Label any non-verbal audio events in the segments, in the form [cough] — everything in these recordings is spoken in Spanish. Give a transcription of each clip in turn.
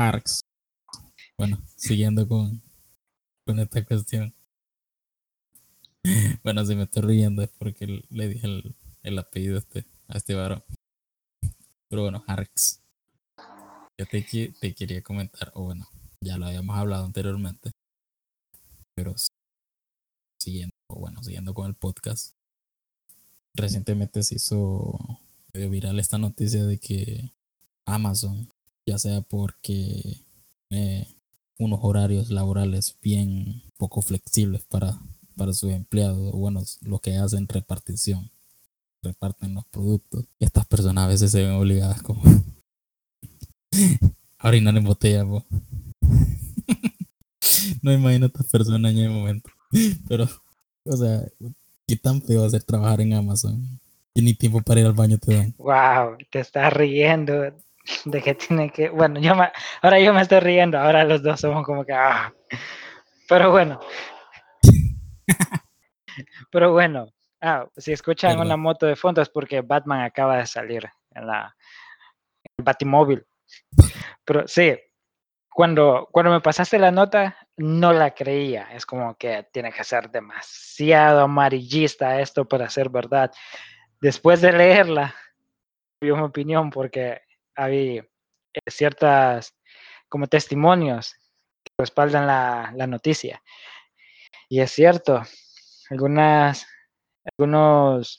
Harks. Bueno, siguiendo con, con esta cuestión. [laughs] Bueno, si me estoy riendo es porque le dije el, el apellido a este, a este varón. Pero bueno, Harks. Yo te, te quería comentar, o bueno, ya lo habíamos hablado anteriormente. Pero siguiendo, bueno, siguiendo con el podcast. Recientemente se hizo medio viral esta noticia de que Amazon, ya sea porque eh, unos horarios laborales bien poco flexibles para, para sus empleados, bueno, los que hacen repartición, reparten los productos. Estas personas a veces se ven obligadas como [laughs] a orinar en botella, po. [laughs] no imagino a estas personas en el momento. Pero, o sea, qué tan feo hacer trabajar en Amazon. Y ni tiempo para ir al baño te dan. Wow, te estás riendo de que tiene que. Bueno, yo me- ahora yo me estoy riendo, ahora los dos somos como que. ah. Pero bueno. [laughs] Pero bueno. Ah, si escuchan Perdón. una moto de fondo es porque Batman acaba de salir en la en el Batimóvil. Pero sí, cuando, cuando me pasaste la nota, no la creía. Es como que tiene que ser demasiado amarillista esto para ser verdad. Después de leerla, mi opinión porque había eh, ciertas como testimonios que respaldan la, la noticia. Y es cierto, algunas, algunos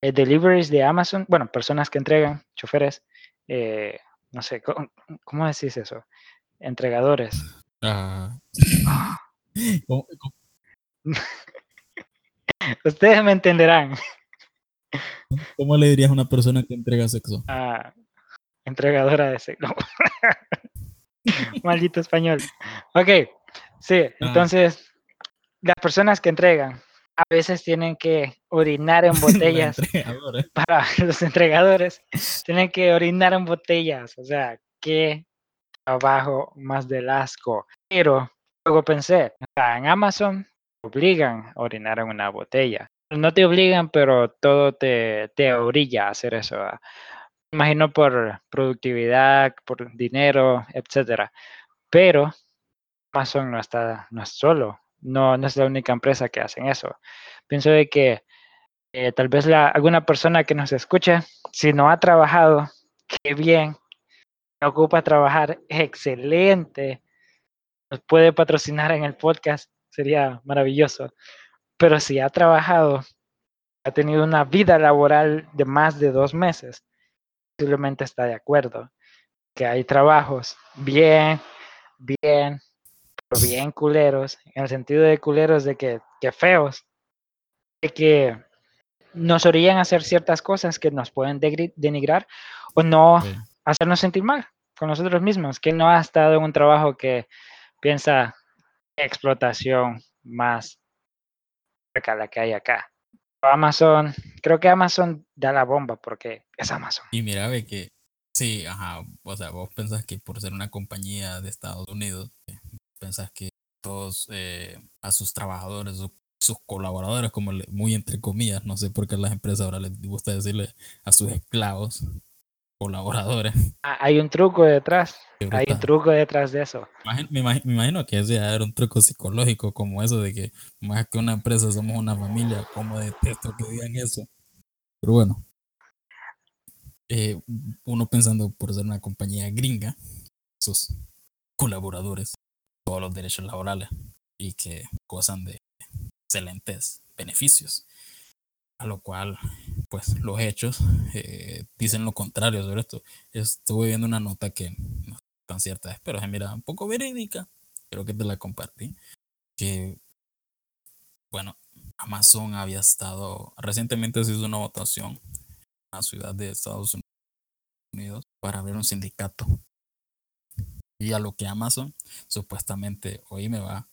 eh, deliveries de Amazon, bueno, personas que entregan, choferes, eh, no sé, ¿cómo, cómo decís eso? Entregadores. Ah. ¿Cómo- cómo- [laughs] Ustedes me entenderán. ¿Cómo le dirías a una persona que entrega sexo? Ah, entregadora de sexo. [laughs] Maldito español. Ok, sí, entonces las personas que entregan a veces tienen que orinar en [laughs] La botellas para [laughs] los entregadores, tienen que orinar en botellas, o sea, qué trabajo más del asco. Pero luego pensé, o sea, en Amazon te obligan a orinar en una botella. No te obligan, pero todo te, te orilla a hacer eso. ¿verdad? Imagino por productividad, por dinero, etcétera. Pero Amazon no está, no es solo, no, no es la única empresa que hacen eso. Pienso de que eh, tal vez la, alguna persona que nos escuche, si no ha trabajado, qué bien, ocupa trabajar, excelente, nos puede patrocinar en el podcast, sería maravilloso. Pero si ha trabajado, ha tenido una vida laboral de más de dos meses, posiblemente está de acuerdo que hay trabajos bien, bien, pero bien culeros, en el sentido de culeros de que, que feos, de que nos orillan a hacer ciertas cosas que nos pueden denigrar o no Sí. hacernos sentir mal con nosotros mismos, que no ha estado en un trabajo que piensa explotación más cerca la que hay acá. Amazon, creo que Amazon da la bomba porque es Amazon. Y mira, ve que sí, ajá, o sea, vos pensás que por ser una compañía de Estados Unidos, eh, pensás que todos eh, a sus trabajadores, su- sus colaboradores, como le- muy entre comillas, no sé por qué las empresas ahora les gusta decirle a sus esclavos, colaboradores. Ah, Hay un truco detrás, hay un truco detrás de eso. Me imagi- me imagino que ese era un truco psicológico como eso de que más que una empresa somos una familia, como detesto que digan eso. Pero bueno, eh, uno pensando por ser una compañía gringa, sus colaboradores, todos los derechos laborales y que gozan de excelentes beneficios. A lo cual, pues los hechos eh, dicen lo contrario sobre esto. Estuve viendo una nota que no tan cierta, pero se mira un poco verídica. Creo que te la compartí. Que, bueno, Amazon había estado, recientemente se hizo una votación en la ciudad de Estados Unidos para abrir un sindicato. Y a lo que Amazon supuestamente hoy me va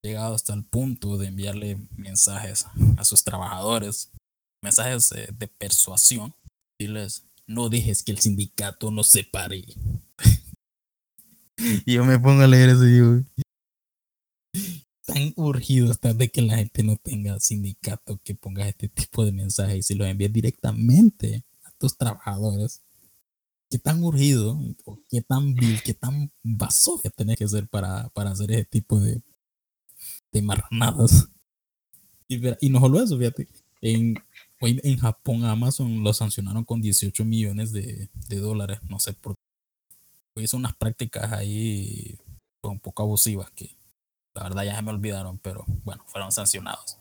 llegado hasta el punto de enviarle mensajes a sus trabajadores, mensajes eh, de persuasión, decirles, no dejes que el sindicato nos separe. [laughs] y yo me pongo a leer eso y digo, tan urgido estás de que la gente no tenga sindicato que pongas este tipo de mensajes y si los envías directamente a tus trabajadores. qué tan urgido, qué tan vil, qué tan vaso que tenés que ser para, para hacer ese tipo de, de marranadas. Y, y no solo eso, fíjate. En, en Japón Amazon lo sancionaron con 18 millones de, de dólares. No sé por qué. Hizo unas prácticas ahí un poco abusivas que la verdad ya se me olvidaron, pero bueno, fueron sancionados.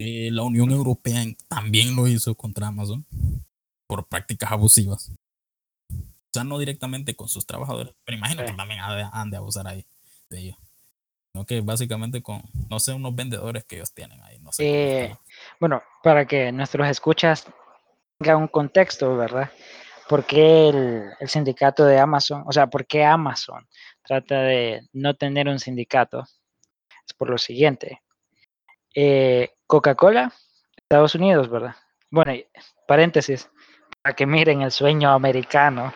Eh, la Unión Europea también lo hizo contra Amazon por prácticas abusivas. O sea, no directamente con sus trabajadores, pero imagino que también han de, abusar ahí de ellos. No que básicamente con, no sé, unos vendedores que ellos tienen ahí. No sé eh, bueno, para que nuestros escuchas tengan un contexto, ¿verdad? ¿Por qué el, sindicato de Amazon, o sea, por qué Amazon trata de no tener un sindicato? Es por lo siguiente. Eh, Coca-Cola, Estados Unidos, ¿verdad? Bueno, paréntesis, para que miren el sueño americano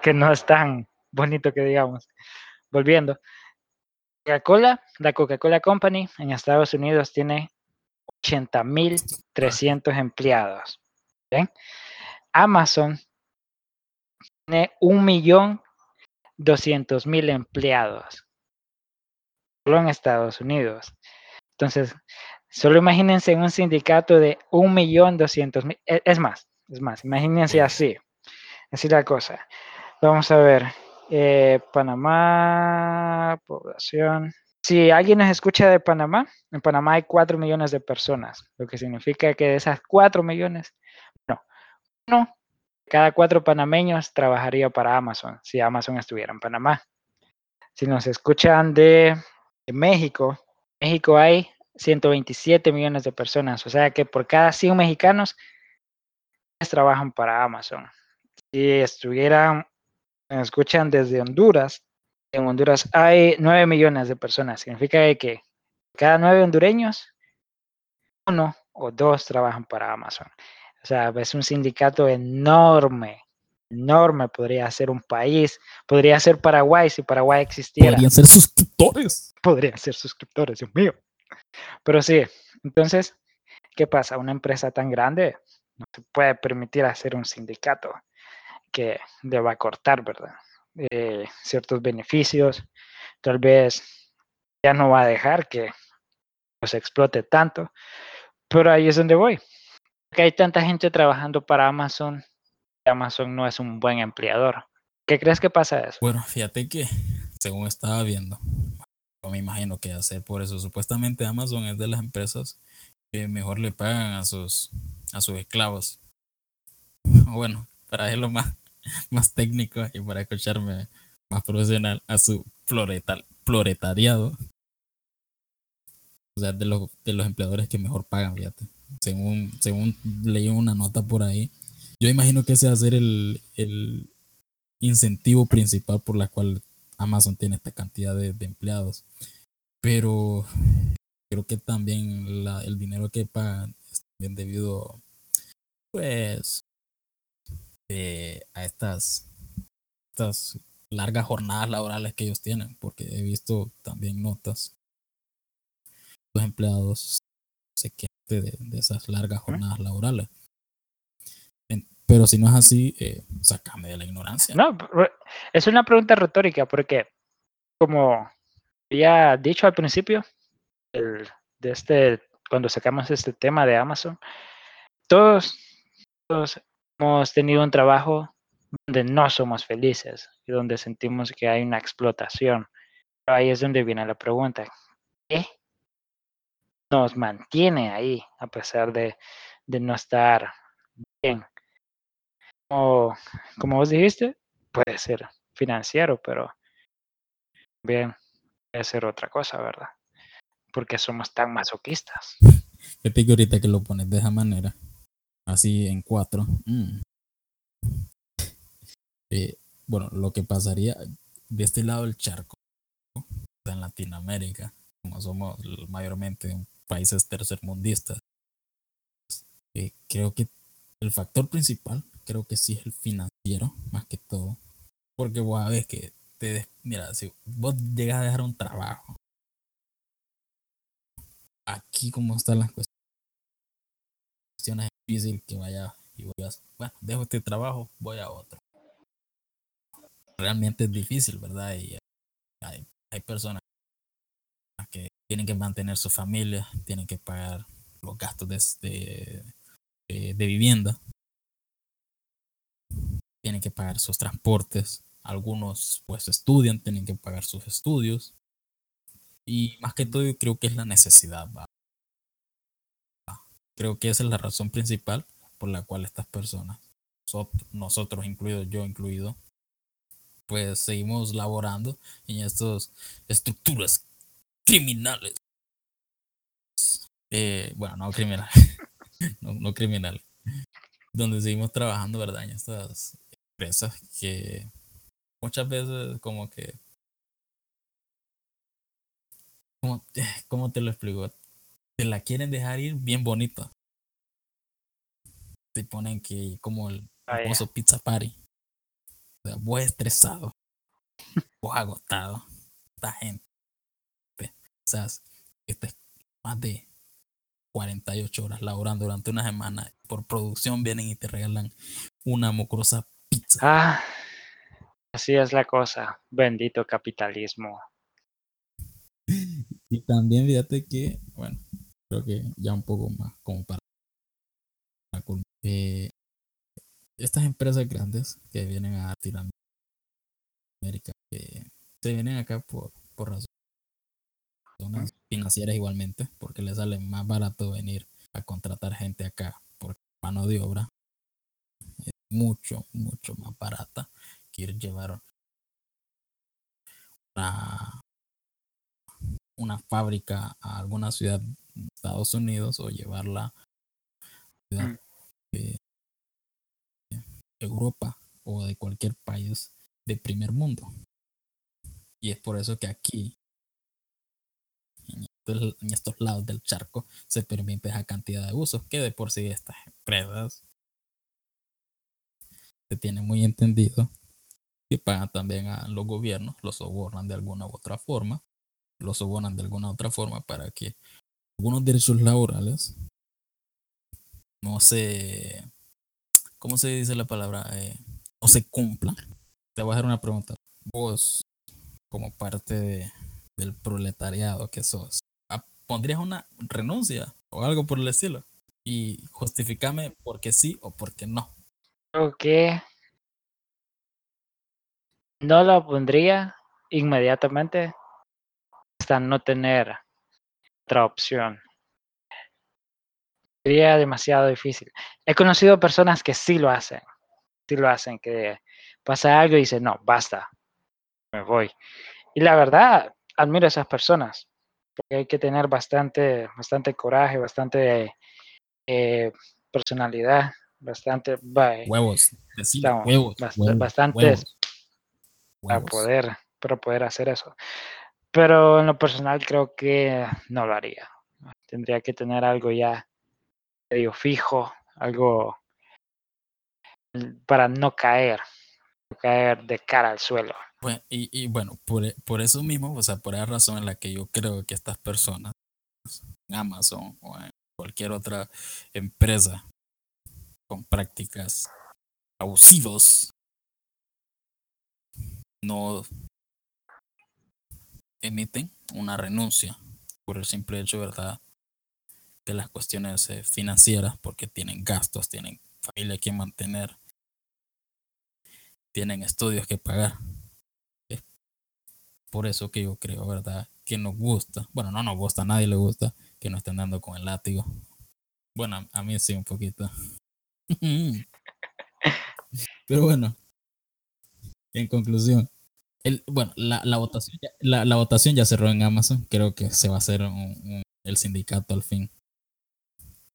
que no es tan bonito que digamos. Volviendo. Coca-Cola, la Coca-Cola Company en Estados Unidos tiene 80.300 empleados. ¿bien? Amazon tiene 1.200.000 empleados. Solo en Estados Unidos. Entonces, solo imagínense un sindicato de 1.200.000. E, es más, es más, imagínense así. Así la cosa. Vamos a ver. Eh, Panamá, población. Si alguien nos escucha de Panamá, en Panamá hay 4 millones de personas, lo que significa que de esas 4 millones, no, uno cada cuatro panameños trabajaría para Amazon si Amazon estuviera en Panamá. Si nos escuchan de, México, México hay 127 millones de personas, o sea que por cada 100 mexicanos trabajan para Amazon. Si estuvieran escuchan desde Honduras. En Honduras hay 9 millones de personas. Significa que cada 9 hondureños, uno o dos trabajan para Amazon. O sea, es un sindicato enorme, enorme. Podría ser un país, podría ser Paraguay si Paraguay existiera. Podrían ser suscriptores. Podrían ser suscriptores, Dios mío. Pero sí, entonces, ¿qué pasa? Una empresa tan grande no se puede permitir hacer un sindicato que deba cortar, ¿verdad? Eh, ciertos beneficios, tal vez ya no va a dejar que se explote tanto, pero ahí es donde voy. Que hay tanta gente trabajando para Amazon, Amazon no es un buen empleador. ¿Qué crees que pasa eso? Bueno, fíjate que según estaba viendo, me imagino que hacer por eso. Supuestamente Amazon es de las empresas que mejor le pagan a sus, a sus esclavos. [laughs] Bueno, para verlo más, [laughs] más técnico y para escucharme más profesional a su floretariado. O sea, de los, de los empleadores que mejor pagan, fíjate. Según, según leí una nota por ahí. Yo imagino que ese va a ser el, el incentivo principal por la cual Amazon tiene esta cantidad de, empleados. Pero creo que también la, el dinero que pagan es también debido, pues, a estas, estas largas jornadas laborales que ellos tienen, porque he visto también notas. Los empleados se quejan de, esas largas jornadas laborales. Pero si no es así, eh, sácame de la ignorancia. No, es una pregunta retórica porque, como había dicho al principio, el, de este, cuando sacamos este tema de Amazon, todos, todos hemos tenido un trabajo donde no somos felices y donde sentimos que hay una explotación. Pero ahí es donde viene la pregunta. ¿Qué nos mantiene ahí a pesar de, no estar bien? O, como vos dijiste, puede ser financiero, pero bien puede ser otra cosa, ¿verdad? Porque somos tan masoquistas. Fíjate que ahorita que lo pones de esa manera, así en cuatro. Mm. Eh, bueno, lo que pasaría de este lado del charco, en Latinoamérica, como somos mayormente países tercermundistas, eh, creo que el factor principal, creo que sí es el financiero, más que todo. Porque vos sabés que te, mira, si vos llegas a dejar un trabajo, aquí como están las cuestiones es difícil que vaya y voy a, bueno, dejo este trabajo, voy a otro. Realmente es difícil, ¿verdad? Y hay, hay personas que tienen que mantener su familia, tienen que pagar los gastos de, de, de vivienda, tienen que pagar sus transportes, algunos pues estudian, tienen que pagar sus estudios. Y más que todo yo creo que es la necesidad. ¿va? Creo que esa es la razón principal por la cual estas personas, nosotros incluidos, yo incluido, pues seguimos laborando en estas estructuras criminales. Eh, bueno, no criminales, [laughs] no, no criminales, donde seguimos trabajando, ¿verdad? En estas empresas que muchas veces como que ¿cómo, te lo explico? Te la quieren dejar ir bien bonita. Te ponen que como el Ah, famoso pizza party. Vos estresado, vos agotado, esta gente. Sea, estés más de 48 horas laborando durante una semana. Por producción vienen y te regalan una mucosa pizza. Ah, así es la cosa. Bendito capitalismo. Y también fíjate que, bueno, creo que ya un poco más como para, eh, estas empresas grandes que vienen a Latinoamérica, que se vienen acá por, por razones financieras igualmente, porque les sale más barato venir a contratar gente acá por mano de obra. Es mucho, mucho más barata que ir llevar una, una fábrica a alguna ciudad de Estados Unidos o llevarla a ciudad Mm. de Europa o de cualquier país de primer mundo. Y es por eso que aquí, en estos, lados del charco, se permite esa cantidad de usos que de por sí estas empresas se tiene muy entendido que pagan también a los gobiernos, los sobornan de alguna u otra forma, los sobornan de alguna u otra forma para que algunos derechos laborales no se, ¿cómo se dice la palabra? Eh, no se cumplan. Te voy a hacer una pregunta. Vos, como parte de- del proletariado que sos, ¿ah, ¿pondrías una renuncia o algo por el estilo? Y justificame por qué sí o por qué no. Que no lo pondría inmediatamente hasta no tener otra opción. Sería demasiado difícil. He conocido personas que sí lo hacen, sí lo hacen, que pasa algo y dicen, no, basta, me voy. Y la verdad, admiro a esas personas, porque hay que tener bastante, bastante coraje, bastante eh, personalidad, bastante, Huevos, Estamos huevos, bast- huevos, bastantes huevos, para poder, para poder hacer eso. Pero en lo personal creo que no lo haría. Tendría que tener algo ya medio fijo, algo para no caer, no caer de cara al suelo. Y, y bueno, por, e- por eso mismo, o sea, por esa razón en la que yo creo que estas personas, en Amazon o en cualquier otra empresa con prácticas abusivas, no emiten una renuncia por el simple hecho, ¿verdad?, de las cuestiones eh, financieras, porque tienen gastos, tienen familia que mantener, tienen estudios que pagar. Es por eso que yo creo, ¿verdad?, que nos gusta, bueno, no nos gusta, a nadie le gusta que nos estén dando con el látigo. Bueno, a- mí sí un poquito. [laughs] Pero bueno, en conclusión, el, bueno, la, la votación ya, la, la votación ya cerró en Amazon. Creo que se va a hacer un- el sindicato al fin.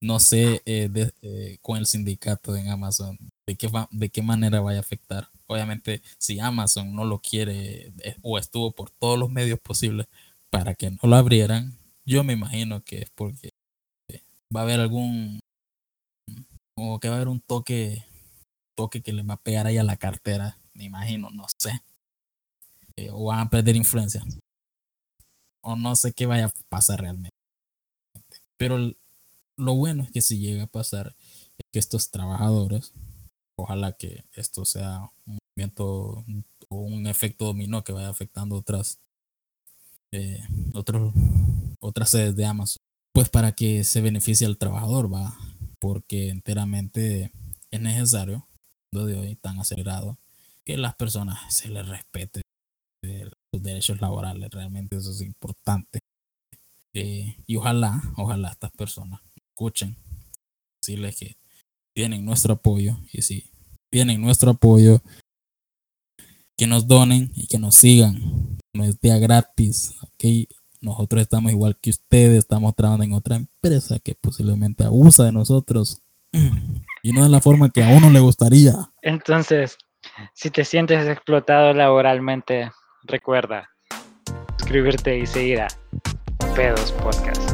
No sé eh, de- eh, con el sindicato en Amazon de qué, va- de qué manera vaya a afectar. Obviamente, si Amazon no lo quiere eh, o estuvo por todos los medios posibles para que no lo abrieran, yo me imagino que es porque va a haber algún, como que va a haber un toque, toque que le va a pegar ahí a la cartera, me imagino, no sé. Eh, o van a perder influencia. O no sé qué vaya a pasar realmente. Pero el- lo bueno es que si llega a pasar, es que estos trabajadores, ojalá que esto sea un movimiento un efecto dominó que vaya afectando otras, eh, otras sedes de Amazon. Pues para que se beneficie al trabajador, va, porque enteramente es necesario, de hoy tan acelerado, que las personas se les respete sus derechos laborales, realmente eso es importante. Eh, y ojalá, ojalá estas personas escuchen, decirles que tienen nuestro apoyo y si tienen nuestro apoyo, que nos donen y que nos sigan. No es día gratis, ok. Nosotros estamos igual que ustedes, estamos trabajando en otra empresa que posiblemente abusa de nosotros y no de la forma que a uno le gustaría. Entonces, si te sientes explotado laboralmente, recuerda suscribirte y seguir a Pedos Podcast.